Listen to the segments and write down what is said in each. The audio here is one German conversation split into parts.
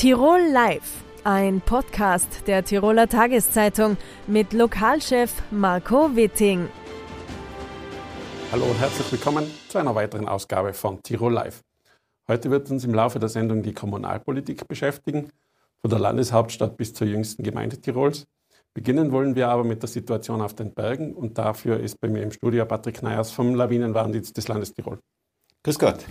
Tirol Live, ein Podcast der Tiroler Tageszeitung mit Lokalchef Marco Witting. Hallo und herzlich willkommen zu einer weiteren Ausgabe von Tirol Live. Heute wird uns im Laufe der Sendung die Kommunalpolitik beschäftigen, von der Landeshauptstadt bis zur jüngsten Gemeinde Tirols. Beginnen wollen wir aber mit der Situation auf den Bergen und dafür ist bei mir im Studio Patrick Neyers vom Lawinenwarndienst des Landes Tirol. Grüß Gott.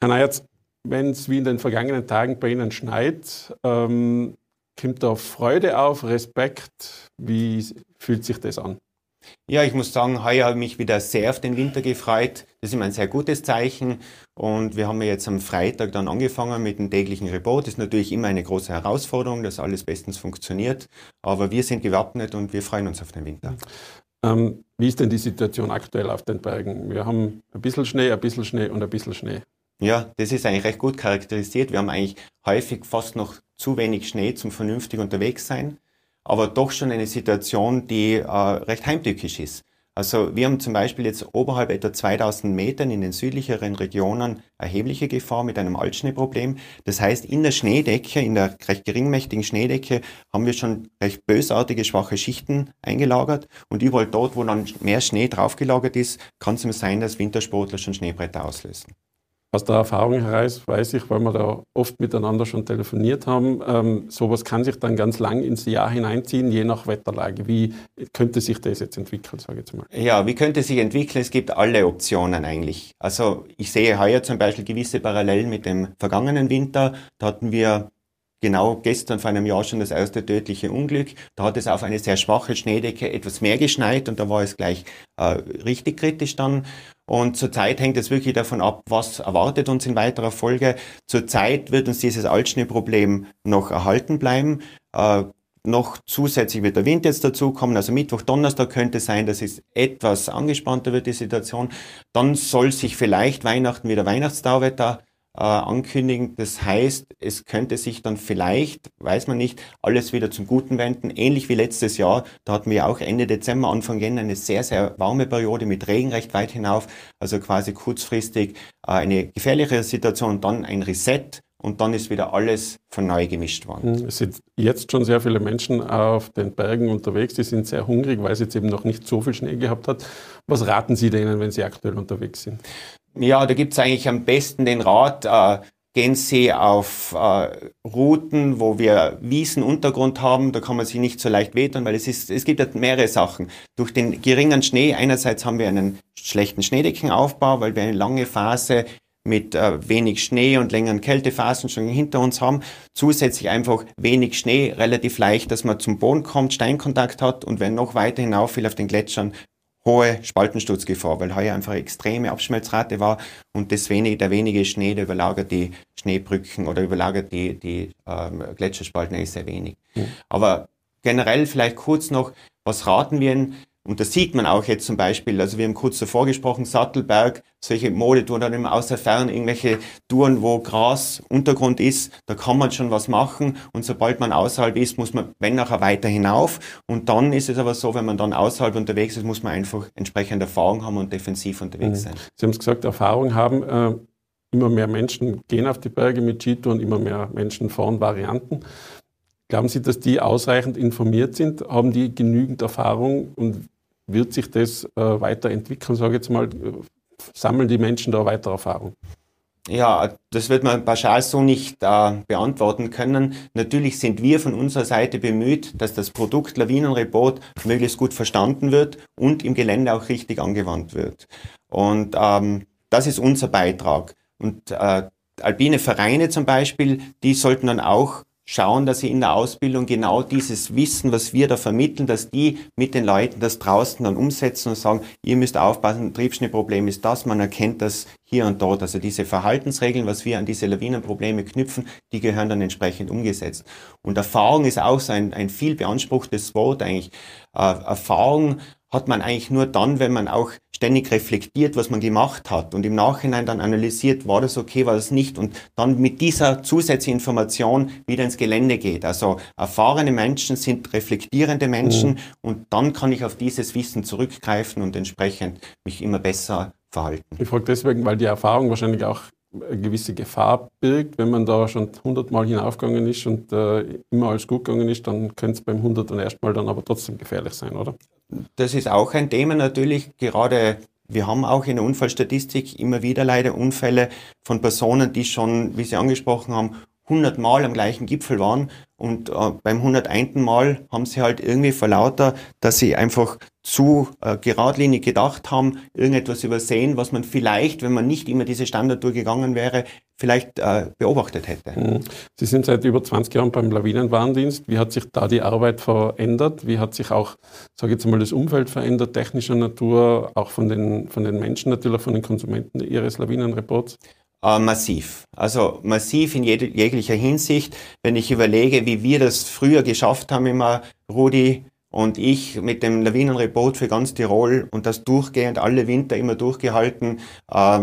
Herr Neyers, wenn es wie in den vergangenen Tagen bei Ihnen schneit, ähm, kommt da Freude auf, Respekt? Wie fühlt sich das an? Ja, ich muss sagen, heuer habe ich mich wieder sehr auf den Winter gefreut. Das ist immer ein sehr gutes Zeichen. Und wir haben jetzt am Freitag dann angefangen mit dem täglichen Report. Das ist natürlich immer eine große Herausforderung, dass alles bestens funktioniert. Aber wir sind gewappnet und wir freuen uns auf den Winter. Ähm, wie ist denn die Situation aktuell auf den Bergen? Wir haben ein bisschen Schnee, ein bisschen Schnee und ein bisschen Schnee. Ja, das ist eigentlich recht gut charakterisiert. Wir haben eigentlich häufig fast noch zu wenig Schnee zum vernünftig unterwegs sein, aber doch schon eine Situation, die äh, recht heimtückisch ist. Also wir haben zum Beispiel jetzt oberhalb etwa 2000 Metern in den südlicheren Regionen erhebliche Gefahr mit einem Altschneeproblem. Das heißt, in der Schneedecke, in der recht geringmächtigen Schneedecke, haben wir schon recht bösartige, schwache Schichten eingelagert. Und überall dort, wo dann mehr Schnee draufgelagert ist, kann es sein, dass Wintersportler schon Schneebretter auslösen. Aus der Erfahrung heraus weiß ich, weil wir da oft miteinander schon telefoniert haben, ähm, sowas kann sich dann ganz lang ins Jahr hineinziehen, je nach Wetterlage. Wie könnte sich das jetzt entwickeln, sage ich jetzt mal? Ja, wie könnte sich entwickeln? Es gibt alle Optionen eigentlich. Also ich sehe heuer zum Beispiel gewisse Parallelen mit dem vergangenen Winter. Da hatten wir genau gestern vor einem Jahr schon das erste tödliche Unglück. Da hat es auf eine sehr schwache Schneedecke etwas mehr geschneit und da war es gleich äh, richtig kritisch dann. Und zurzeit hängt es wirklich davon ab, was erwartet uns in weiterer Folge. Zurzeit wird uns dieses Altschneeproblem noch erhalten bleiben. Äh, noch zusätzlich wird der Wind jetzt dazukommen. Also Mittwoch, Donnerstag könnte sein, dass es etwas angespannter wird, die Situation. Dann soll sich vielleicht Weihnachten wieder Weihnachtstauwetter äh, ankündigen. Das heißt, es könnte sich dann vielleicht, weiß man nicht, alles wieder zum Guten wenden. Ähnlich wie letztes Jahr. Da hatten wir auch Ende Dezember, Anfang Jänner eine sehr, sehr warme Periode mit Regen recht weit hinauf. Also quasi kurzfristig äh, eine gefährlichere Situation, dann ein Reset und dann ist wieder alles von neu gemischt worden. Hm, es sind jetzt schon sehr viele Menschen auf den Bergen unterwegs, die sind sehr hungrig, weil es jetzt eben noch nicht so viel Schnee gehabt hat. Was raten Sie denen, wenn sie aktuell unterwegs sind? Ja, da gibt's eigentlich am besten den Rat, äh, gehen Sie auf äh, Routen, wo wir Wiesenuntergrund haben, da kann man sich nicht so leicht wehtun, weil es ist, es gibt ja mehrere Sachen. Durch den geringen Schnee, einerseits haben wir einen schlechten Schneedeckenaufbau, weil wir eine lange Phase mit äh, wenig Schnee und längeren Kältephasen schon hinter uns haben. Zusätzlich einfach wenig Schnee, relativ leicht, dass man zum Boden kommt, Steinkontakt hat und wenn noch weiter hinauf will auf den Gletschern, hohe Spaltensturzgefahr, weil heuer einfach extreme Abschmelzrate war und das wenige, der wenige Schnee, der überlagert die Schneebrücken oder überlagert die, die ähm, Gletscherspalten eigentlich sehr wenig. Mhm. Aber generell vielleicht kurz noch, was raten wir Ihnen? Und das sieht man auch jetzt zum Beispiel, also wir haben kurz davor gesprochen, Sattelberg, solche Modetouren, dann immer aus der Ferne irgendwelche Touren, wo Gras Untergrund ist, da kann man schon was machen und sobald man außerhalb ist, muss man, wenn nachher weiter hinauf und dann ist es aber so, wenn man dann außerhalb unterwegs ist, muss man einfach entsprechend Erfahrung haben und defensiv unterwegs mhm. sein. Sie haben es gesagt, Erfahrung haben, äh, immer mehr Menschen gehen auf die Berge mit Skitouren, immer mehr Menschen fahren Varianten. Glauben Sie, dass die ausreichend informiert sind? Haben die genügend Erfahrung und wird sich das äh, weiterentwickeln, sage ich jetzt mal? Sammeln die Menschen da weiter Erfahrung? Ja, das wird man pauschal so nicht äh, beantworten können. Natürlich sind wir von unserer Seite bemüht, dass das Produkt Lawinenreport möglichst gut verstanden wird und im Gelände auch richtig angewandt wird. Und ähm, das ist unser Beitrag. Und äh, alpine Vereine zum Beispiel, die sollten dann auch schauen, dass sie in der Ausbildung genau dieses Wissen, was wir da vermitteln, dass die mit den Leuten das draußen dann umsetzen und sagen, ihr müsst aufpassen, Triebschnittproblem ist das, man erkennt das hier und dort. Also diese Verhaltensregeln, was wir an diese Lawinenprobleme knüpfen, die gehören dann entsprechend umgesetzt. Und Erfahrung ist auch so ein, ein viel beanspruchtes Wort eigentlich. Äh, Erfahrung hat man eigentlich nur dann, wenn man auch ständig reflektiert, was man gemacht hat und im Nachhinein dann analysiert, war das okay, war das nicht und dann mit dieser zusätzlichen Information wieder ins Gelände geht. Also erfahrene Menschen sind reflektierende Menschen mhm. und dann kann ich auf dieses Wissen zurückgreifen und entsprechend mich immer besser verhalten. Ich frage deswegen, weil die Erfahrung wahrscheinlich auch eine gewisse Gefahr birgt. Wenn man da schon hundertmal hinaufgegangen ist und äh, immer alles gut gegangen ist, dann könnte es beim hunderten erstmal dann aber trotzdem gefährlich sein, oder? Das ist auch ein Thema natürlich, gerade wir haben auch in der Unfallstatistik immer wieder leider Unfälle von Personen, die schon, wie Sie angesprochen haben, 100 Mal am gleichen Gipfel waren und äh, beim 101. Mal haben sie halt irgendwie vor lauter, dass sie einfach zu äh, geradlinig gedacht haben, irgendetwas übersehen, was man vielleicht, wenn man nicht immer diese Standardtour gegangen wäre, vielleicht äh, beobachtet hätte. Mhm. Sie sind seit über 20 Jahren beim Lawinenwarndienst. Wie hat sich da die Arbeit verändert? Wie hat sich auch, sage ich jetzt mal, das Umfeld verändert, technischer Natur, auch von den, von den Menschen natürlich, von den Konsumenten Ihres Lawinenreports? Äh, massiv. Also massiv in jeg jeglicher Hinsicht. Wenn ich überlege, wie wir das früher geschafft haben, immer Rudi und ich mit dem Lawinenreport für ganz Tirol und das durchgehend alle Winter immer durchgehalten. Äh,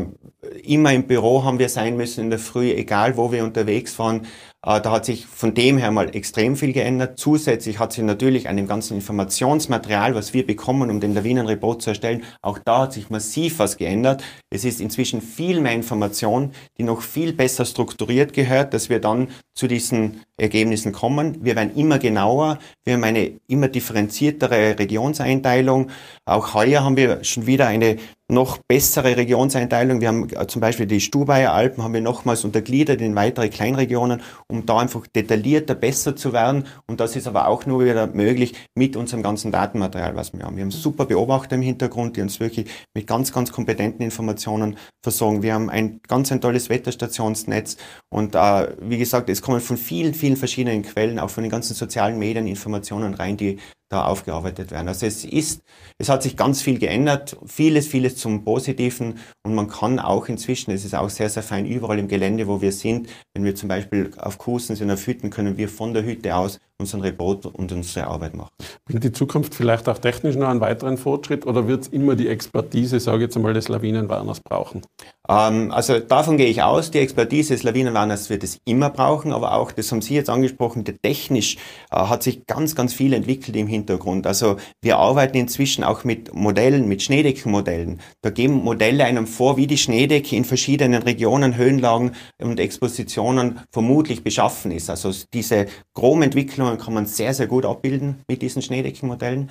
immer im Büro haben wir sein müssen in der Früh, egal wo wir unterwegs waren. Äh, da hat sich von dem her mal extrem viel geändert. Zusätzlich hat sich natürlich an dem ganzen Informationsmaterial, was wir bekommen, um den Lawinenreport zu erstellen, auch da hat sich massiv was geändert. Es ist inzwischen viel mehr Information, die noch viel besser strukturiert gehört, dass wir dann zu diesen Ergebnissen kommen. Wir werden immer genauer, wir haben eine immer differenziertere Regionseinteilung. Auch heuer haben wir schon wieder eine noch bessere Regionseinteilung. Wir haben äh, zum Beispiel die Stubaier Alpen haben wir nochmals untergliedert in weitere Kleinregionen, um da einfach detaillierter, besser zu werden. Und das ist aber auch nur wieder möglich mit unserem ganzen Datenmaterial, was wir haben. Wir haben super Beobachter im Hintergrund, die uns wirklich mit ganz, ganz kompetenten Informationen versorgen. Wir haben ein ganz ein tolles Wetterstationsnetz und äh, wie gesagt, es kommen von vielen, vielen verschiedenen Quellen, auch von den ganzen sozialen Medien Informationen rein, die da aufgearbeitet werden. Also es ist, es hat sich ganz viel geändert, vieles, vieles zum Positiven und man kann auch inzwischen, es ist auch sehr, sehr fein überall im Gelände, wo wir sind, wenn wir zum Beispiel auf Kursen sind, auf Hütten, können wir von der Hütte aus unseren Report und unsere Arbeit machen. Bringt die Zukunft vielleicht auch technisch noch einen weiteren Fortschritt oder wird es immer die Expertise, sage ich jetzt einmal, des Lawinenwarners brauchen? Ähm, also davon gehe ich aus, die Expertise des Lawinenwarners wird es immer brauchen, aber auch, das haben Sie jetzt angesprochen, der technisch äh, hat sich ganz, ganz viel entwickelt im Hintergrund. Also wir arbeiten inzwischen auch mit Modellen, mit Schneedeckenmodellen. Da geben Modelle einem vor, wie die Schneedecke in verschiedenen Regionen, Höhenlagen und Expositionen vermutlich beschaffen ist. Also diese Chromentwicklung Entwicklungen kann man sehr, sehr gut abbilden mit diesen Schneedeckenmodellen.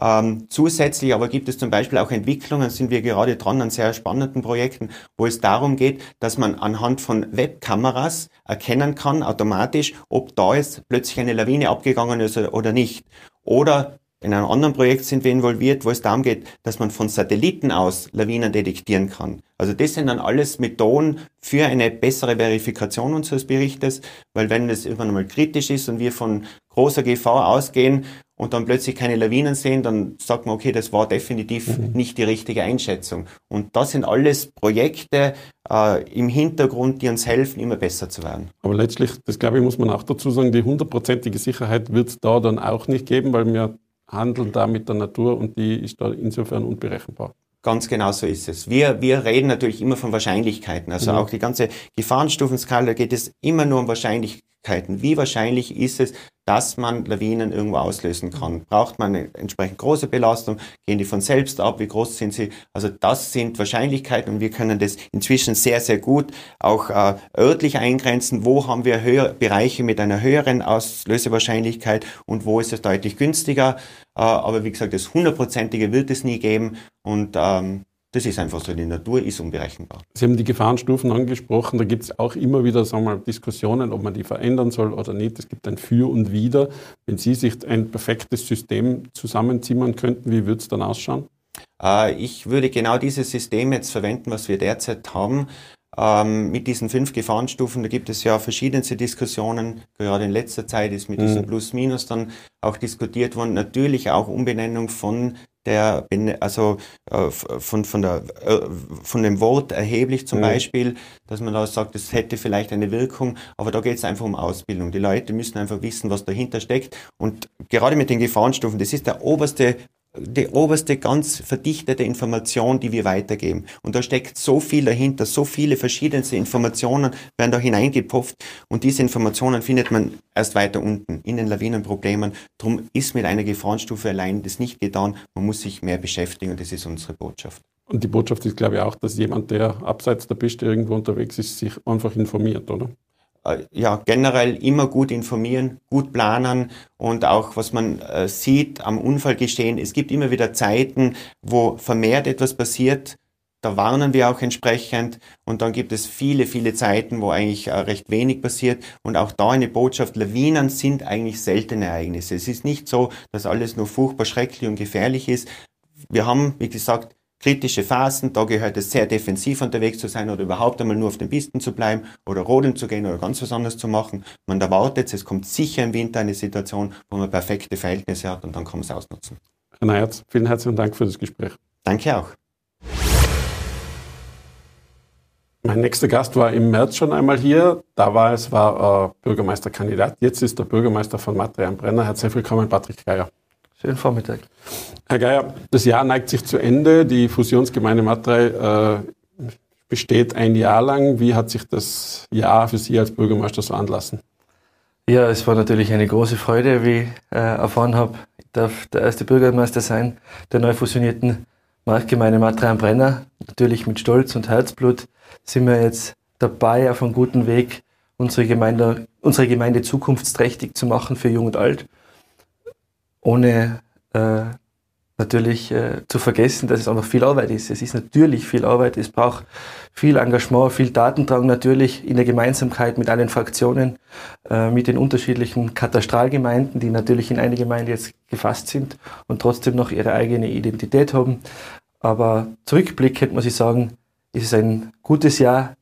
Ähm, zusätzlich aber gibt es zum Beispiel auch Entwicklungen, sind wir gerade dran an sehr spannenden Projekten, wo es darum geht, dass man anhand von Webkameras erkennen kann, automatisch, ob da jetzt plötzlich eine Lawine abgegangen ist oder nicht. Oder in einem anderen Projekt sind wir involviert, wo es darum geht, dass man von Satelliten aus Lawinen detektieren kann. Also das sind dann alles Methoden für eine bessere Verifikation unseres Berichtes, weil wenn es irgendwann mal kritisch ist und wir von großer Gefahr ausgehen und dann plötzlich keine Lawinen sehen, dann sagt man, okay, das war definitiv mhm. nicht die richtige Einschätzung. Und das sind alles Projekte äh, im Hintergrund, die uns helfen, immer besser zu werden. Aber letztlich, das glaube ich, muss man auch dazu sagen, die hundertprozentige Sicherheit wird es da dann auch nicht geben, weil wir handeln da mit der Natur und die ist da insofern unberechenbar. Ganz genau so ist es. Wir, wir reden natürlich immer von Wahrscheinlichkeiten. Also mhm. auch die ganze Gefahrenstufenskala geht es immer nur um Wahrscheinlichkeiten. Wie wahrscheinlich ist es, dass man Lawinen irgendwo auslösen kann. Braucht man eine entsprechend große Belastung? Gehen die von selbst ab? Wie groß sind sie? Also das sind Wahrscheinlichkeiten und wir können das inzwischen sehr, sehr gut auch äh, örtlich eingrenzen. Wo haben wir höher, Bereiche mit einer höheren Auslösewahrscheinlichkeit und wo ist es deutlich günstiger? Äh, aber wie gesagt, das hundertprozentige wird es nie geben und ähm, das ist einfach so, die Natur ist unberechenbar. Sie haben die Gefahrenstufen angesprochen, da gibt es auch immer wieder sagen wir, Diskussionen, ob man die verändern soll oder nicht. Es gibt ein Für und Wider. Wenn Sie sich ein perfektes System zusammenzimmern könnten, wie würde es dann ausschauen? Äh, ich würde genau dieses System jetzt verwenden, was wir derzeit haben. Ähm, mit diesen fünf Gefahrenstufen, da gibt es ja verschiedenste Diskussionen. Gerade in letzter Zeit ist mit mhm. diesem Plus-Minus dann auch diskutiert worden. Natürlich auch Umbenennung von der, also äh, von, von, der, äh, von dem Wort erheblich zum mhm. Beispiel, dass man da sagt, es hätte vielleicht eine Wirkung, aber da geht es einfach um Ausbildung. Die Leute müssen einfach wissen, was dahinter steckt. Und gerade mit den Gefahrenstufen, das ist der oberste die oberste ganz verdichtete Information, die wir weitergeben. Und da steckt so viel dahinter, so viele verschiedenste Informationen werden da hineingepufft und diese Informationen findet man erst weiter unten in den Lawinenproblemen. Darum ist mit einer Gefahrenstufe allein das nicht getan. Man muss sich mehr beschäftigen und das ist unsere Botschaft. Und die Botschaft ist, glaube ich, auch, dass jemand, der abseits der Piste irgendwo unterwegs ist, sich einfach informiert, oder? Äh, ja, generell immer gut informieren, gut planen und auch, was man äh, sieht am Unfallgestehen, es gibt immer wieder Zeiten, wo vermehrt etwas passiert, da warnen wir auch entsprechend und dann gibt es viele, viele Zeiten, wo eigentlich äh, recht wenig passiert und auch da eine Botschaft, Lawinen sind eigentlich seltene Ereignisse. Es ist nicht so, dass alles nur furchtbar schrecklich und gefährlich ist. Wir haben, wie gesagt, kritische Phasen, da gehört es sehr defensiv unterwegs zu sein oder überhaupt einmal nur auf den Pisten zu bleiben oder rodeln zu gehen oder ganz was anderes zu machen. Man erwartet, es kommt sicher im Winter eine Situation, wo man perfekte Verhältnisse hat und dann kann man es ausnutzen. Herr Neyertz, vielen herzlichen Dank für das Gespräch. Danke auch. Mein nächster Gast war im März schon einmal hier. Da war es war äh, Bürgermeisterkandidat. Jetzt ist der Bürgermeister von Matre am Brenner. Herzlich willkommen, Patrick Geier. Schönen Vormittag. Herr Geier, das Jahr neigt sich zu Ende. Die Fusionsgemeinde Matrei äh, besteht ein Jahr lang. Wie hat sich das Jahr für Sie als Bürgermeister so anlassen? Ja, es war natürlich eine große Freude, wie ich äh, erfahren habe. Ich darf der erste Bürgermeister sein der neu fusionierten Marktgemeinde Matrei am Brenner. Natürlich mit Stolz und Herzblut sind wir jetzt dabei, auf einem guten Weg, unsere Gemeinde, unsere Gemeinde zukunftsträchtig zu machen für Jung und Alt ohne äh, natürlich äh, zu vergessen, dass es auch noch viel Arbeit ist. Es ist natürlich viel Arbeit, es braucht viel Engagement, viel Datendrang natürlich in der Gemeinsamkeit mit allen Fraktionen, äh, mit den unterschiedlichen Katastralgemeinden, die natürlich in eine Gemeinde jetzt gefasst sind und trotzdem noch ihre eigene Identität haben. Aber zurückblickend muss ich sagen, ist es ein gutes Jahr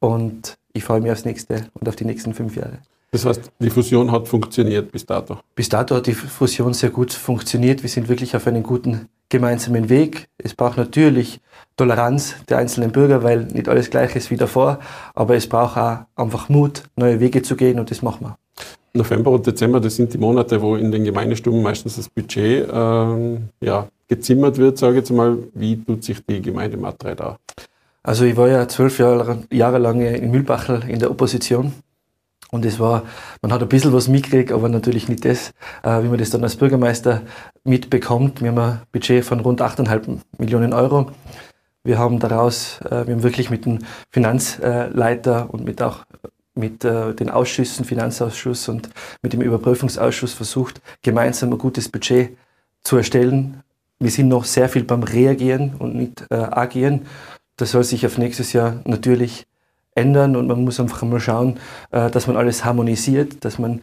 und ich freue mich aufs nächste und auf die nächsten fünf Jahre. Das heißt, die Fusion hat funktioniert bis dato. Bis dato hat die Fusion sehr gut funktioniert. Wir sind wirklich auf einem guten gemeinsamen Weg. Es braucht natürlich Toleranz der einzelnen Bürger, weil nicht alles gleich ist wie davor. Aber es braucht auch einfach Mut, neue Wege zu gehen und das machen wir. November und Dezember, das sind die Monate, wo in den Gemeindestuben meistens das Budget ähm, ja, gezimmert wird, sage ich jetzt mal. Wie tut sich die Gemeinde Matrei da? Also ich war ja zwölf Jahre, Jahre lang in Mühlbachel in der Opposition und es war, man hat ein bisschen was mitgekriegt, aber natürlich nicht das, äh, wie man das dann als Bürgermeister mitbekommt. Wir haben ein Budget von rund 8,5 Millionen Euro. Wir haben daraus, äh, wir haben wirklich mit dem Finanzleiter und mit auch mit äh, den Ausschüssen, Finanzausschuss und mit dem Überprüfungsausschuss versucht, gemeinsam ein gutes Budget zu erstellen. Wir sind noch sehr viel beim Reagieren und nicht agieren. Das soll sich auf nächstes Jahr natürlich ändern und man muss einfach mal schauen, äh, dass man alles harmonisiert, dass man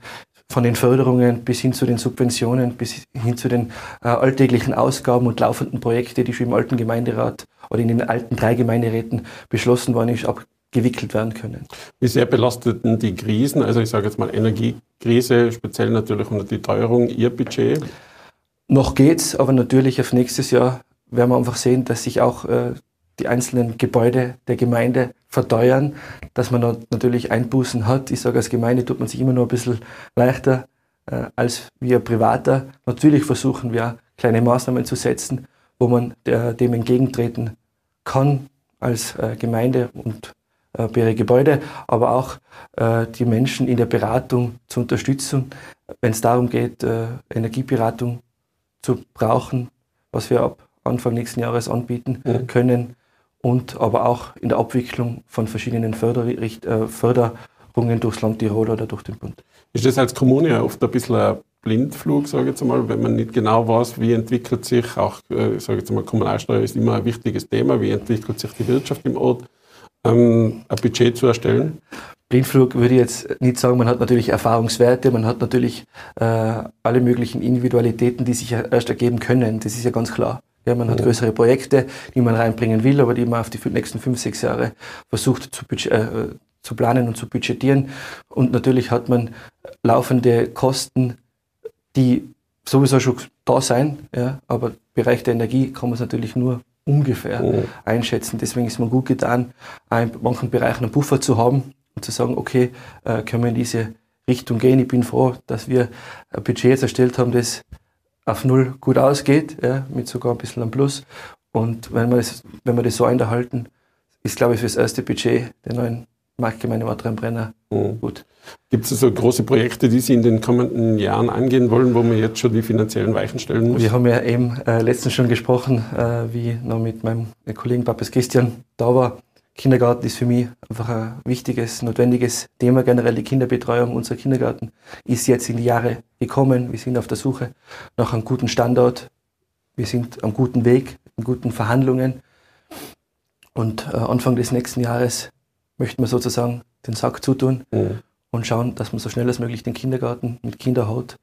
von den Förderungen bis hin zu den Subventionen, bis hin zu den äh, alltäglichen Ausgaben und laufenden Projekten, die schon im alten Gemeinderat oder in den alten drei Gemeinderäten beschlossen worden ist, abgewickelt werden können. Wie sehr belasteten die Krisen, also ich sage jetzt mal Energiekrise, speziell natürlich unter die Teuerung, Ihr Budget? Noch geht's, aber natürlich auf nächstes Jahr werden wir einfach sehen, dass sich auch äh, die einzelnen Gebäude der Gemeinde verteuern, dass man natürlich Einbußen hat. Ich sage, als Gemeinde tut man sich immer nur ein bisschen leichter äh, als wir Privater. Natürlich versuchen wir kleine Maßnahmen zu setzen, wo man der, dem entgegentreten kann als äh, Gemeinde und äh, bei Gebäude, aber auch äh, die Menschen in der Beratung zu unterstützen, wenn es darum geht, äh, Energieberatung zu brauchen, was wir ab Anfang nächsten Jahres anbieten mhm. können und aber auch in der Abwicklung von verschiedenen Förderricht, äh, Förderungen durchs Land Tirol oder durch den Bund. Ist das als Kommune oft ein bisschen ein Blindflug, sage ich jetzt mal, wenn man nicht genau weiß, wie entwickelt sich, auch, äh, sage ich jetzt mal, Kommunalsteuer ist immer ein wichtiges Thema, wie entwickelt sich die Wirtschaft im Ort, ähm, ein Budget zu erstellen? Blindflug würde ich jetzt nicht sagen, man hat natürlich Erfahrungswerte, man hat natürlich äh, alle möglichen Individualitäten, die sich erst ergeben können, das ist ja ganz klar. Ja, man hat größere Projekte, die man reinbringen will, aber die man auf die nächsten fünf, sechs Jahre versucht zu, äh, zu planen und zu budgetieren. Und natürlich hat man laufende Kosten, die sowieso schon da sein, ja, aber im Bereich der Energie kann man es natürlich nur ungefähr oh. einschätzen. Deswegen ist man gut getan, in manchen Bereichen einen Puffer zu haben und zu sagen, okay, äh, können wir in diese Richtung gehen. Ich bin froh, dass wir ein Budget jetzt erstellt haben, das auf Null gut ausgeht, ja, mit sogar ein bisschen am Plus. Und wenn wir das, wenn wir das so einhalten, ist, glaube ich, für das erste Budget der neuen Marktgemeinde Marktrenbrenner mhm. gut. Gibt es so große Projekte, die Sie in den kommenden Jahren angehen wollen, wo man jetzt schon die finanziellen Weichen stellen muss? Wir haben ja eben äh, letztens schon gesprochen, äh, wie noch mit meinem Kollegen Papas Christian da war. Kindergarten ist für mich einfach ein wichtiges, notwendiges Thema. Generell die Kinderbetreuung. Unser Kindergarten ist jetzt in die Jahre gekommen. Wir sind auf der Suche nach einem guten Standort. Wir sind am guten Weg, in guten Verhandlungen. Und äh, Anfang des nächsten Jahres möchten wir sozusagen den Sack zutun mhm. und schauen, dass wir so schnell als möglich den Kindergarten mit Kinderhaut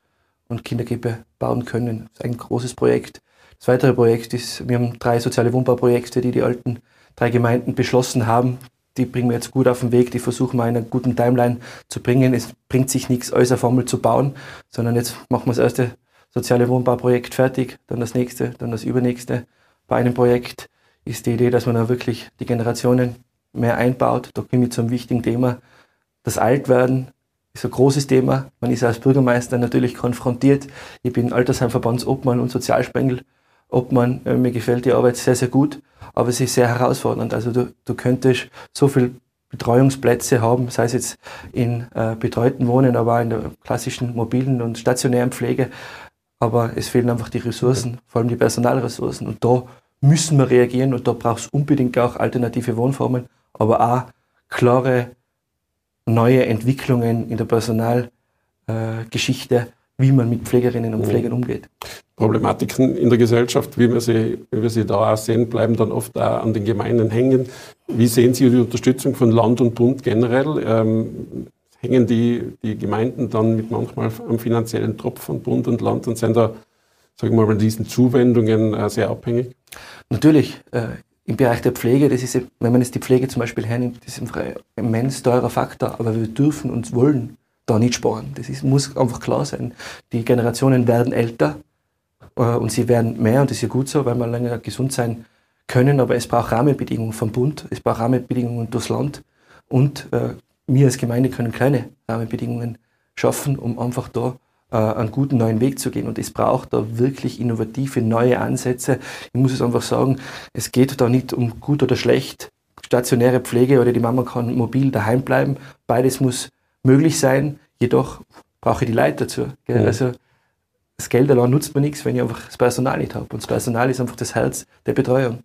und Kindergrippe bauen können. Das ist ein großes Projekt. Das weitere Projekt ist, wir haben drei soziale Wohnbauprojekte, die die alten drei Gemeinden beschlossen haben. Die bringen wir jetzt gut auf den Weg, die versuchen wir in einer guten Timeline zu bringen. Es bringt sich nichts, äußer Formel zu bauen, sondern jetzt machen wir das erste soziale Wohnbauprojekt fertig, dann das nächste, dann das übernächste. Bei einem Projekt ist die Idee, dass man da wirklich die Generationen mehr einbaut. Da komme ich zu einem wichtigen Thema. Das Altwerden ist ein großes Thema. Man ist als Bürgermeister natürlich konfrontiert. Ich bin Altersheimverbandsobmann und Sozialsprengelobmann. Äh, mir gefällt die Arbeit sehr, sehr gut, aber es ist sehr herausfordernd. Also du, du könntest so viel Betreuungsplätze haben, sei es jetzt in äh, betreuten Wohnen, aber auch in der klassischen mobilen und stationären Pflege. Aber es fehlen einfach die Ressourcen, vor allem die Personalressourcen. Und da müssen wir reagieren und da braucht es unbedingt auch alternative Wohnformen, aber auch klare neue Entwicklungen in der Personalgeschichte, äh, wie man mit Pflegerinnen und Pflegern umgeht. Problematiken in der Gesellschaft, wie wir, sie, wie wir sie da auch sehen, bleiben dann oft auch an den Gemeinden hängen. Wie sehen Sie die Unterstützung von Land und Bund generell? Ähm, hängen die, die Gemeinden dann mit manchmal am finanziellen Tropf von Bund und Land und sind da sagen wir mal, bei diesen Zuwendungen äh, sehr abhängig? Natürlich. Äh, Im Bereich der Pflege, das ist, wenn man jetzt die Pflege zum Beispiel hernimmt, das ist ein immens teurer Faktor, aber wir dürfen und wollen da nicht sparen. Das ist, muss einfach klar sein. Die Generationen werden älter äh, und sie werden mehr und das ist ja gut so, weil wir länger gesund sein können, aber es braucht Rahmenbedingungen vom Bund, es braucht Rahmenbedingungen durchs Land und äh, wir als Gemeinde können kleine Rahmenbedingungen schaffen, um einfach da äh, einen guten neuen Weg zu gehen. Und es braucht da wirklich innovative neue Ansätze. Ich muss es einfach sagen, es geht da nicht um gut oder schlecht, stationäre Pflege oder die Mama kann mobil daheim bleiben. Beides muss möglich sein. Jedoch brauche ich die Leute dazu. Ja. Also das Geld allein nutzt mir nichts, wenn ich einfach das Personal nicht habe. Und das Personal ist einfach das Herz der Betreuung.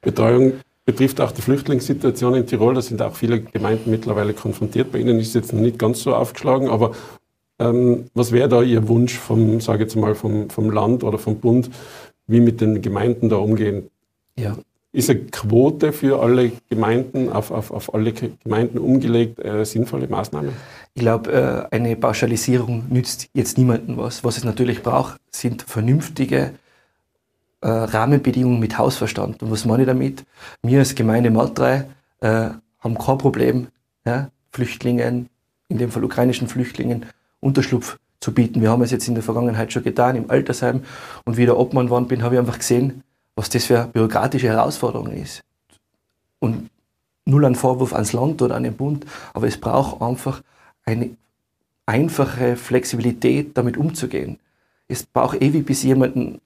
Betreuung betrifft auch die Flüchtlingssituation in Tirol. Da sind auch viele Gemeinden mittlerweile konfrontiert. Bei Ihnen ist es jetzt noch nicht ganz so aufgeschlagen, aber ähm, was wäre da Ihr Wunsch vom, sage jetzt mal, vom, vom Land oder vom Bund, wie mit den Gemeinden da umgehen? Ja. Ist eine Quote für alle Gemeinden, auf, auf, auf alle Gemeinden umgelegt, äh, sinnvolle Maßnahme? Ich glaube, äh, eine Pauschalisierung nützt jetzt niemandem was. Was es natürlich braucht, sind vernünftige äh, Rahmenbedingungen mit Hausverstand. Und was meine ich damit? Wir als Gemeinde Maltrei haben kein Problem, ja, Flüchtlingen, in dem Fall ukrainischen Flüchtlingen, Unterschlupf zu bieten. Wir haben es jetzt in der Vergangenheit schon getan, im Altersheim. Und wie der Obmann geworden bin, habe ich einfach gesehen, was das für eine bürokratische Herausforderung ist. Und null ein Vorwurf ans Land oder an den Bund, aber es braucht einfach eine einfache Flexibilität, damit umzugehen. Es braucht ewig, bis jemanden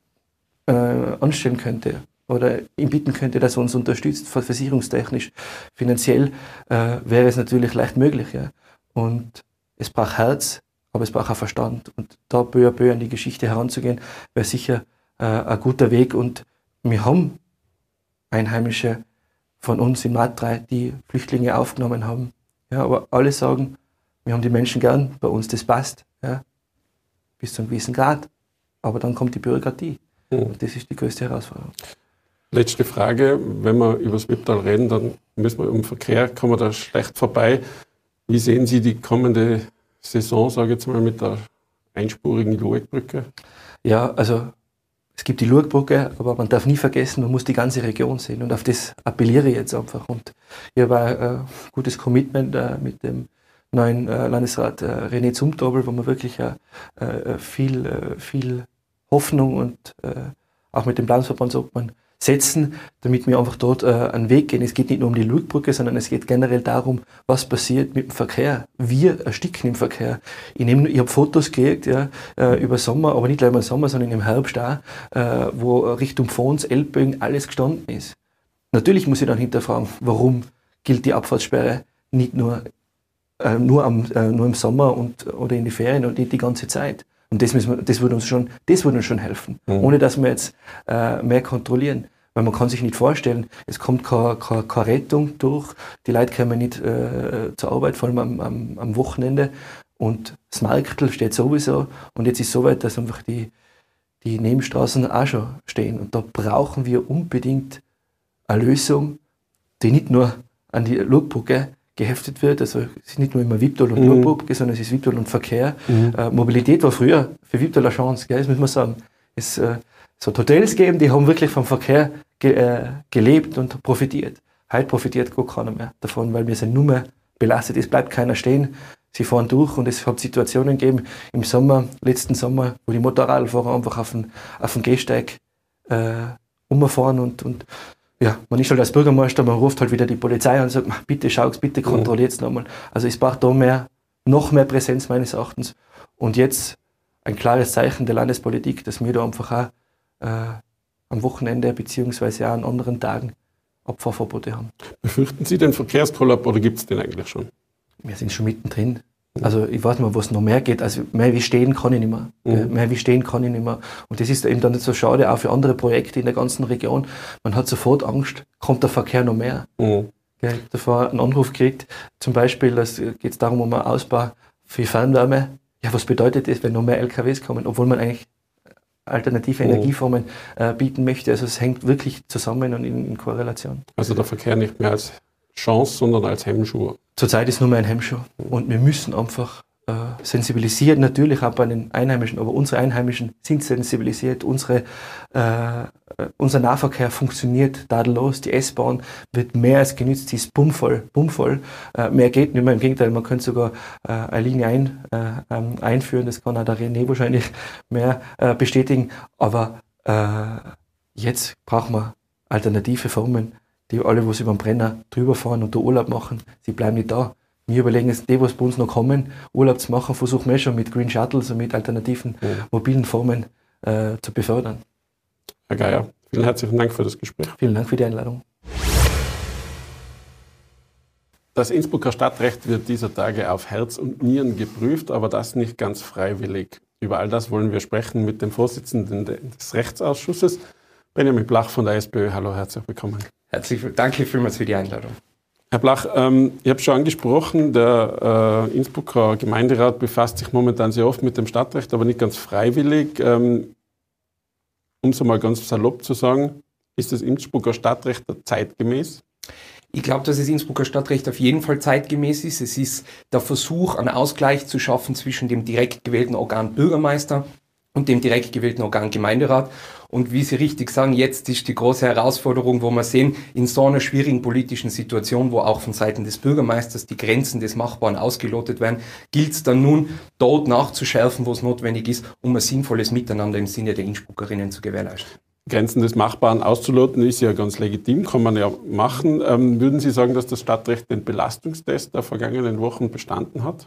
äh, anstellen könnte oder ihm bitten könnte, dass er uns unterstützt, versicherungstechnisch, finanziell, äh, wäre es natürlich leicht möglich. Ja. Und es braucht Herz, aber es braucht auch Verstand. Und da peu à peu an die Geschichte heranzugehen, wäre sicher äh, ein guter Weg. Und wir haben Einheimische von uns in Matrei, die Flüchtlinge aufgenommen haben. Ja, aber alle sagen, wir haben die Menschen gern, bei uns das passt, ja, bis zu einem gewissen Grad. Aber dann kommt die Bürokratie. Mhm. Und das ist die größte Herausforderung. Letzte Frage, wenn wir über das Wiptal reden, dann müssen wir um Verkehr, kommen wir da schlecht vorbei. Wie sehen Sie die kommende Saison, sage ich jetzt mal, mit der einspurigen Lurgbrücke? Ja, also gibt die Lurgbrücke, aber man darf nie vergessen, man muss die ganze Region sehen. Und auf das appelliere ich jetzt einfach. Und hier war ein gutes Commitment äh, mit dem neuen äh, Landesrat äh, René Zumtobel, wo man wirklich viel, viel Hoffnung und auch mit dem Landesverbandsobmann setzen, damit wir einfach dort äh, einen Weg gehen. Es geht nicht nur um die Lugbrücke, sondern es geht generell darum, was passiert mit dem Verkehr. Wir ersticken im Verkehr. Ich, nehm, ich habe Fotos gekriegt ja, äh, über Sommer, aber nicht gleich im Sommer, sondern im Herbst auch, äh, wo Richtung Fons, Elbögen alles gestanden ist. Natürlich muss ich dann hinterfragen, warum gilt die Abfahrtssperre nicht nur, äh, nur, am, äh, nur im Sommer und, oder in die Ferien und nicht die ganze Zeit. Und das, müssen wir, das würde uns schon, das würde uns schon helfen, mhm. ohne dass wir jetzt äh, mehr kontrollieren. Weil man kann sich nicht vorstellen, es kommt keine, keine, keine Rettung durch, die Leute kommen nicht äh, zur Arbeit, vor allem am, am, am Wochenende. Und das Marktel steht sowieso. Und jetzt ist es so weit, dass einfach die, die Nebenstraßen auch schon stehen. Und da brauchen wir unbedingt eine Lösung, die nicht nur an die Lugbrücke geheftet wird. Also es ist nicht nur immer Wiptol und mhm. Lugbrücke, sondern es ist Wiptol und Verkehr. Mhm. Äh, Mobilität war früher für Wiptol eine Chance, gell? das muss man sagen. Es, äh, hat Hotels gegeben, die haben wirklich vom Verkehr ge äh, gelebt und profitiert. Heute profitiert gar keiner mehr davon, weil wir sind nur mehr belastet. Es bleibt keiner stehen. Sie fahren durch und es hat Situationen gegeben im Sommer, letzten Sommer, wo die Motorradfahrer einfach auf den, auf den Gehsteig äh, umfahren und, und ja, man ist halt als Bürgermeister, man ruft halt wieder die Polizei an und sagt, bitte schaut's, bitte kontrolliert es nochmal. Also es braucht da mehr, noch mehr Präsenz meines Erachtens. Und jetzt ein klares Zeichen der Landespolitik, dass wir da einfach auch äh, am Wochenende beziehungsweise auch an anderen Tagen Abfahrverbote haben. Befürchten Sie den Verkehrskollaps oder gibt es den eigentlich schon? Wir sind schon mittendrin. Also ich weiß nicht mehr, was noch mehr geht. Also mehr wie stehen kann ich nicht mehr. Mhm. Mehr wie stehen kann ich nicht mehr. Und das ist eben dann nicht so schade, auch für andere Projekte in der ganzen Region. Man hat sofort Angst, kommt der Verkehr noch mehr. Mhm. Ja, ich davor einen Anruf gekriegt, zum Beispiel, da geht es darum, um einen Ausbau für Fernwärme. Ja, was bedeutet das, wenn noch mehr LKWs kommen, obwohl man eigentlich alternative mhm. Energieformen äh, bieten möchte. Also es hängt wirklich zusammen und in, in, Korrelation. Also der Verkehr nicht mehr als Chance, sondern als Hemmschuh. Zurzeit ist nur mehr ein Hemmschuh. Und wir müssen einfach äh, sensibilisieren, natürlich auch bei den Einheimischen, aber unsere Einheimischen sind sensibilisiert. Unsere, äh, unser Nahverkehr funktioniert tadellos. Die S-Bahn wird mehr als genützt, sie ist bummvoll, bummvoll. Äh, mehr geht nicht mehr, im Gegenteil, man könnte sogar äh, eine Linie ein, äh, ähm, einführen, das kann auch der René wahrscheinlich mehr äh, bestätigen. Aber jetzt brauchen wir alternative Formen, die alle, wo sie beim Brenner drüber fahren und da Urlaub machen, sie bleiben nicht da. Wir überlegen jetzt, die, was bei uns noch kommen, Urlaub zu machen, versuchen wir schon mit Green Shuttles und mit alternativen ja. mobilen Formen äh, zu befördern. Herr Geier, vielen herzlichen Dank für das Gespräch. Vielen Dank für die Einladung. Das Innsbrucker Stadtrecht wird dieser Tage auf Herz und Nieren geprüft, aber das nicht ganz freiwillig. Über all das wollen wir sprechen mit dem Vorsitzenden des Rechtsausschusses, Benjamin Blach von der SPÖ. Hallo, herzlich willkommen. Herzlich danke vielmals für die Einladung. Herr Blach, ähm, ich habe schon angesprochen, der äh, Innsbrucker Gemeinderat befasst sich momentan sehr oft mit dem Stadtrecht, aber nicht ganz freiwillig. Ähm, um es mal ganz salopp zu sagen, ist das Innsbrucker Stadtrecht zeitgemäß? Ich glaube, dass das Innsbrucker Stadtrecht auf jeden Fall zeitgemäß ist. Es ist der Versuch, einen Ausgleich zu schaffen zwischen dem direkt gewählten Organ Bürgermeister und dem direkt gewählten Organ Gemeinderat. Und wie Sie richtig sagen, jetzt ist die große Herausforderung, wo wir sehen, in so einer schwierigen politischen Situation, wo auch von Seiten des Bürgermeisters die Grenzen des Machbaren ausgelotet werden, gilt es dann nun, dort nachzuschärfen, wo es notwendig ist, um ein sinnvolles Miteinander im Sinne der Innsbruckerinnen zu gewährleisten. Grenzen des Machbaren auszuloten, ist ja ganz legitim, kann man ja machen. Ähm, würden Sie sagen, dass das Stadtrecht den Belastungstest der vergangenen Wochen bestanden hat?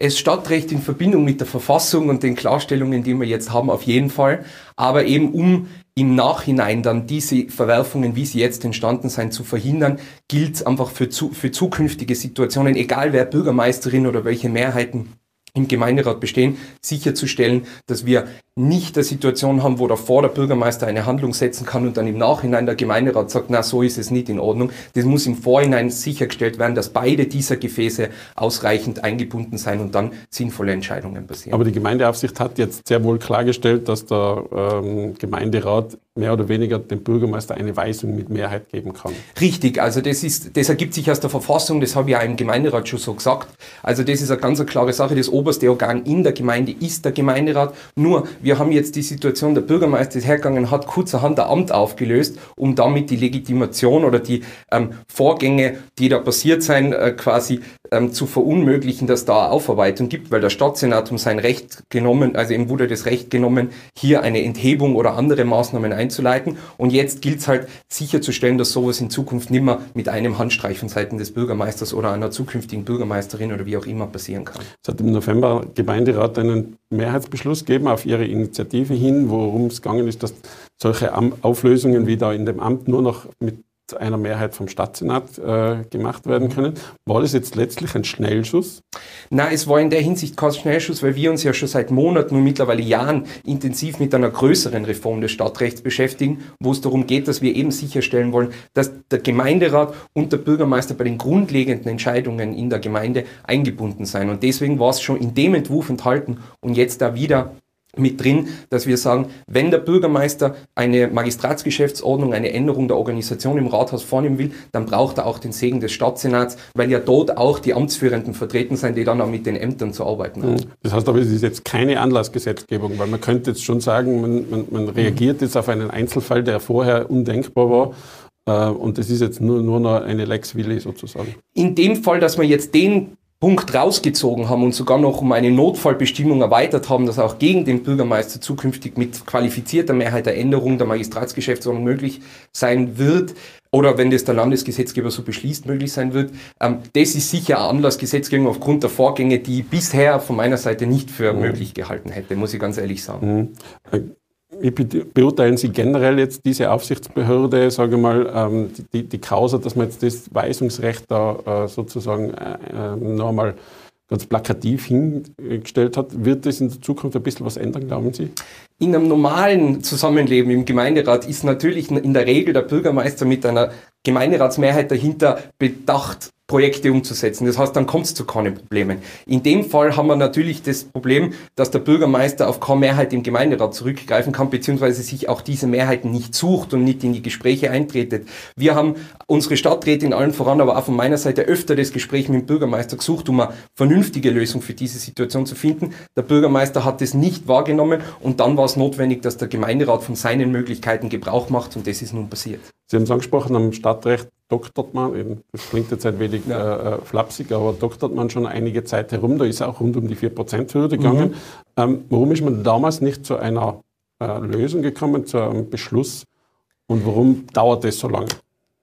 Es Stadtrecht in Verbindung mit der Verfassung und den Klarstellungen, die wir jetzt haben, auf jeden Fall. Aber eben um im Nachhinein dann diese Verwerfungen, wie sie jetzt entstanden sind, zu verhindern, gilt einfach für, zu, für zukünftige Situationen, egal wer Bürgermeisterin oder welche Mehrheiten im Gemeinderat bestehen, sicherzustellen, dass wir nicht eine Situation haben, wo davor der Bürgermeister eine Handlung setzen kann und dann im Nachhinein der Gemeinderat sagt, na, so ist es nicht in Ordnung. Das muss im Vorhinein sichergestellt werden, dass beide dieser Gefäße ausreichend eingebunden sein und dann sinnvolle Entscheidungen passieren. Aber die Gemeindeaufsicht hat jetzt sehr wohl klargestellt, dass der ähm, Gemeinderat mehr oder weniger dem Bürgermeister eine Weisung mit Mehrheit geben kann. Richtig, also das ist, das ergibt sich aus der Verfassung, das habe ich ja im Gemeinderat schon so gesagt. Also das ist eine ganz klare Sache. Das oberste Organ in der Gemeinde ist der Gemeinderat. Nur, wir haben jetzt die Situation, der Bürgermeister ist hergegangen, hat kurzerhand ein Amt aufgelöst, um damit die Legitimation oder die ähm, Vorgänge, die da passiert sein, äh, quasi ähm, zu verunmöglichen, dass da Aufarbeitung gibt, weil der Stadtsenat um sein Recht genommen, also ihm wurde das Recht genommen, hier eine Enthebung oder andere Maßnahmen einzuleiten. Und jetzt gilt es halt sicherzustellen, dass sowas in Zukunft nimmer mit einem Handstreich von Seiten des Bürgermeisters oder einer zukünftigen Bürgermeisterin oder wie auch immer passieren kann. Es hat im November Gemeinderat einen Mehrheitsbeschluss gegeben auf Ihre Initiative hin, worum es gegangen ist, dass solche Auflösungen wie da in dem Amt nur noch mit einer Mehrheit vom Stadtsenat äh, gemacht werden können. War das jetzt letztlich ein Schnellschuss? Nein, es war in der Hinsicht kein Schnellschuss, weil wir uns ja schon seit Monaten und mittlerweile Jahren intensiv mit einer größeren Reform des Stadtrechts beschäftigen, wo es darum geht, dass wir eben sicherstellen wollen, dass der Gemeinderat und der Bürgermeister bei den grundlegenden Entscheidungen in der Gemeinde eingebunden sein. Und deswegen war es schon in dem Entwurf enthalten und jetzt da wieder mit drin, dass wir sagen, wenn der Bürgermeister eine Magistratsgeschäftsordnung, eine Änderung der Organisation im Rathaus vornehmen will, dann braucht er auch den Segen des Stadtsenats, weil ja dort auch die Amtsführenden vertreten sind, die dann auch mit den Ämtern zu arbeiten haben. Mhm. Das heißt aber, es ist jetzt keine Anlassgesetzgebung, weil man könnte jetzt schon sagen, man, man, man reagiert jetzt auf einen Einzelfall, der vorher undenkbar war äh, und das ist jetzt nur, nur noch eine Lex Willi sozusagen. In dem Fall, dass man jetzt den Punkt rausgezogen haben und sogar noch um eine Notfallbestimmung erweitert haben, dass auch gegen den Bürgermeister zukünftig mit qualifizierter Mehrheit der Änderung der Magistratsgeschäftsordnung möglich sein wird oder wenn das der Landesgesetzgeber so beschließt, möglich sein wird. Ähm, das ist sicher eine Anlassgesetzgebung aufgrund der Vorgänge, die ich bisher von meiner Seite nicht für mhm. möglich gehalten hätte, muss ich ganz ehrlich sagen. Mhm. Wie beurteilen Sie generell jetzt diese Aufsichtsbehörde, sage ich mal, ähm, die, die Causa, dass man jetzt das Weisungsrecht da äh, sozusagen äh, äh, noch einmal ganz plakativ hingestellt hat. Wird das in der Zukunft ein bisschen was ändern, glauben Sie? In einem normalen Zusammenleben im Gemeinderat ist natürlich in der Regel der Bürgermeister mit einer Gemeinderatsmehrheit dahinter bedacht, Projekte umzusetzen. Das heißt, dann kommt es zu keinen Problemen. In dem Fall haben wir natürlich das Problem, dass der Bürgermeister auf keine Mehrheit im Gemeinderat zurückgreifen kann, beziehungsweise sich auch diese Mehrheiten nicht sucht und nicht in die Gespräche eintretet. Wir haben unsere Stadträte in allen voran, aber auch von meiner Seite öfter das Gespräch mit dem Bürgermeister gesucht, um eine vernünftige Lösung für diese Situation zu finden. Der Bürgermeister hat das nicht wahrgenommen und dann war es notwendig, dass der Gemeinderat von seinen Möglichkeiten Gebrauch macht und das ist nun passiert. Sie haben es angesprochen, am Stadtrecht doktert man, das klingt jetzt ein wenig ja. äh, flapsig, aber doktert man schon einige Zeit herum, da ist auch rund um die 4%-Hürde gegangen. Mhm. Ähm, warum ist man damals nicht zu einer äh, Lösung gekommen, zu einem Beschluss und warum dauert das so lange?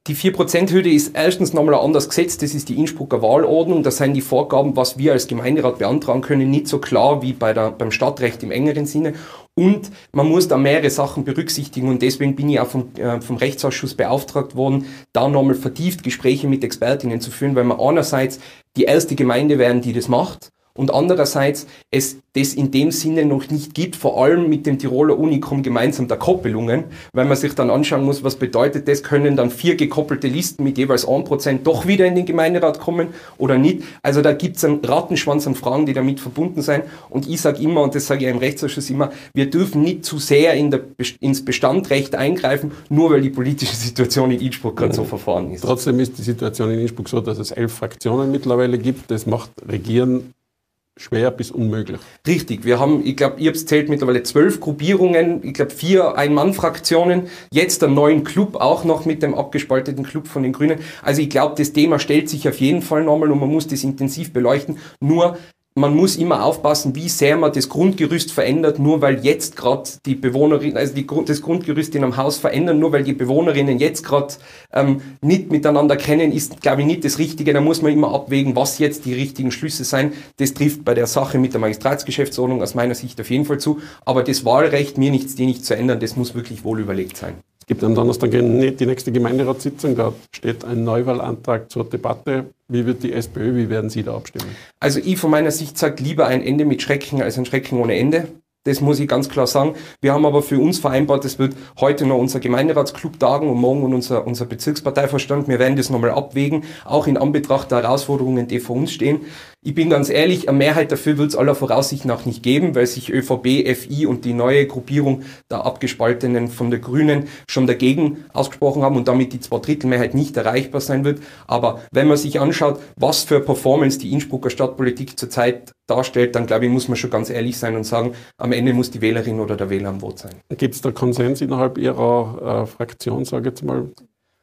Die 4%-Hürde ist erstens nochmal anders gesetzt, das ist die Innsbrucker Wahlordnung, da sind die Vorgaben, was wir als Gemeinderat beantragen können, nicht so klar wie bei der, beim Stadtrecht im engeren Sinne. Und man muss da mehrere Sachen berücksichtigen. Und deswegen bin ich auch vom, äh, vom Rechtsausschuss beauftragt worden, da nochmal vertieft Gespräche mit Expertinnen zu führen, weil wir einerseits die erste Gemeinde werden, die das macht und andererseits es das in dem Sinne noch nicht gibt, vor allem mit dem Tiroler Unikum gemeinsam der Koppelungen, weil man sich dann anschauen muss, was bedeutet das, können dann vier gekoppelte Listen mit jeweils 1% doch wieder in den Gemeinderat kommen oder nicht. Also da gibt es einen Rattenschwanz an Fragen, die damit verbunden sein. Und ich sage immer, und das sage ich im Rechtsausschuss immer, wir dürfen nicht zu sehr in der, ins Bestandrecht eingreifen, nur weil die politische Situation in Innsbruck gerade so verfahren ist. Trotzdem ist die Situation in Innsbruck so, dass es elf Fraktionen mittlerweile gibt. Das macht Regieren schwer bis unmöglich. Richtig, wir haben, ich glaube, ihr habt zählt mittlerweile zwölf Gruppierungen, ich glaube vier Ein-Mann-Fraktionen, jetzt einen neuen Club auch noch mit dem abgespalteten Club von den Grünen. Also ich glaube, das Thema stellt sich auf jeden Fall nochmal und man muss das intensiv beleuchten. Nur man muss immer aufpassen, wie sehr man das Grundgerüst verändert, nur weil jetzt gerade die Bewohnerinnen, also die, das Grundgerüst in einem Haus verändern, nur weil die Bewohnerinnen jetzt gerade ähm, nicht miteinander kennen, ist, glaube ich, nicht das Richtige. Da muss man immer abwägen, was jetzt die richtigen Schlüsse sein. Das trifft bei der Sache mit der Magistratsgeschäftsordnung aus meiner Sicht auf jeden Fall zu. Aber das Wahlrecht, mir nichts, die nicht zu ändern, das muss wirklich wohl überlegt sein. Es gibt am Donnerstag die nächste Gemeinderatssitzung, da steht ein Neuwahlantrag zur Debatte. Wie wird die SPÖ, wie werden Sie da abstimmen? Also ich von meiner Sicht sage lieber ein Ende mit Schrecken als ein Schrecken ohne Ende. Das muss ich ganz klar sagen. Wir haben aber für uns vereinbart, es wird heute noch unser Gemeinderatsclub tagen und morgen unser, unser Bezirksparteivorstand. Wir werden das nochmal abwägen, auch in Anbetracht der Herausforderungen, die vor uns stehen. Ich bin ganz ehrlich, eine Mehrheit dafür wird es aller Voraussicht nach nicht geben, weil sich ÖVP, FI und die neue Gruppierung der Abgespaltenen von der Grünen schon dagegen ausgesprochen haben und damit die Zweidrittelmehrheit nicht erreichbar sein wird. Aber wenn man sich anschaut, was für Performance die Innsbrucker Stadtpolitik zurzeit darstellt, dann glaube ich, muss man schon ganz ehrlich sein und sagen, am Ende muss die Wählerin oder der Wähler am Wort sein. Gibt es da Konsens innerhalb Ihrer äh, Fraktion, sage ich jetzt mal?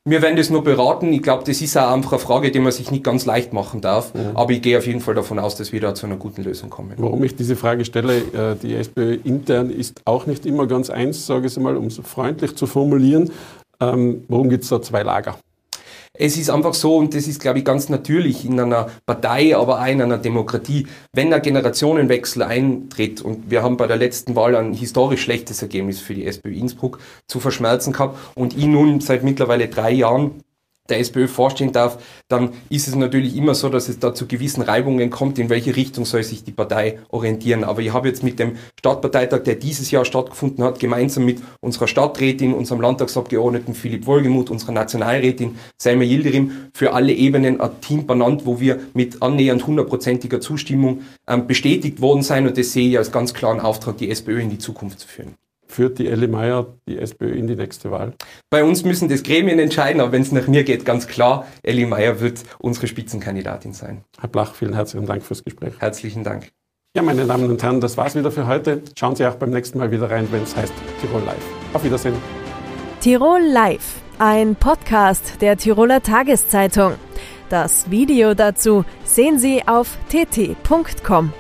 Wir werden das nur beraten. Ich glaube, das ist auch einfach eine Frage, die man sich nicht ganz leicht machen darf. Ja. Aber ich gehe auf jeden Fall davon aus, dass wir da zu einer guten Lösung kommen. Warum ich diese Frage stelle, äh, die SPÖ intern ist auch nicht immer ganz eins, sage ich mal, um es freundlich zu formulieren. Ähm, warum gibt es da zwei Lager? Es ist einfach so, und das ist, glaube ich, ganz natürlich in einer Partei, aber auch in einer Demokratie, wenn ein Generationenwechsel eintritt, und wir haben bei der letzten Wahl ein historisch schlechtes Ergebnis für die SPÖ Innsbruck zu verschmerzen gehabt, und ich nun seit mittlerweile drei Jahren der SPÖ vorstehen darf, dann ist es natürlich immer so, dass es da zu gewissen Reibungen kommt, in welche Richtung soll sich die Partei orientieren. Aber ich habe jetzt mit dem Stadtparteitag, der dieses Jahr stattgefunden hat, gemeinsam mit unserer Stadträtin, unserem Landtagsabgeordneten Philipp Wohlgemuth, unserer Nationalrätin Selma Yildirim für alle Ebenen ein Team benannt, wo wir mit annähernd hundertprozentiger Zustimmung ähm, bestätigt worden sein. Und das sehe ich als ganz klaren Auftrag, die SPÖ in die Zukunft zu führen führt die Elli Meyer die SPÖ in die nächste Wahl? Bei uns müssen das Gremien entscheiden, aber wenn es nach mir geht, ganz klar, Elli Meyer wird unsere Spitzenkandidatin sein. Herr Blach, vielen herzlichen Dank fürs Gespräch. Herzlichen Dank. Ja, meine Damen und Herren, das war's wieder für heute. Schauen Sie auch beim nächsten Mal wieder rein, wenn es heißt Tirol Live. Auf Wiedersehen. Tirol Live, ein Podcast der Tiroler Tageszeitung. Das Video dazu sehen Sie auf tt.com.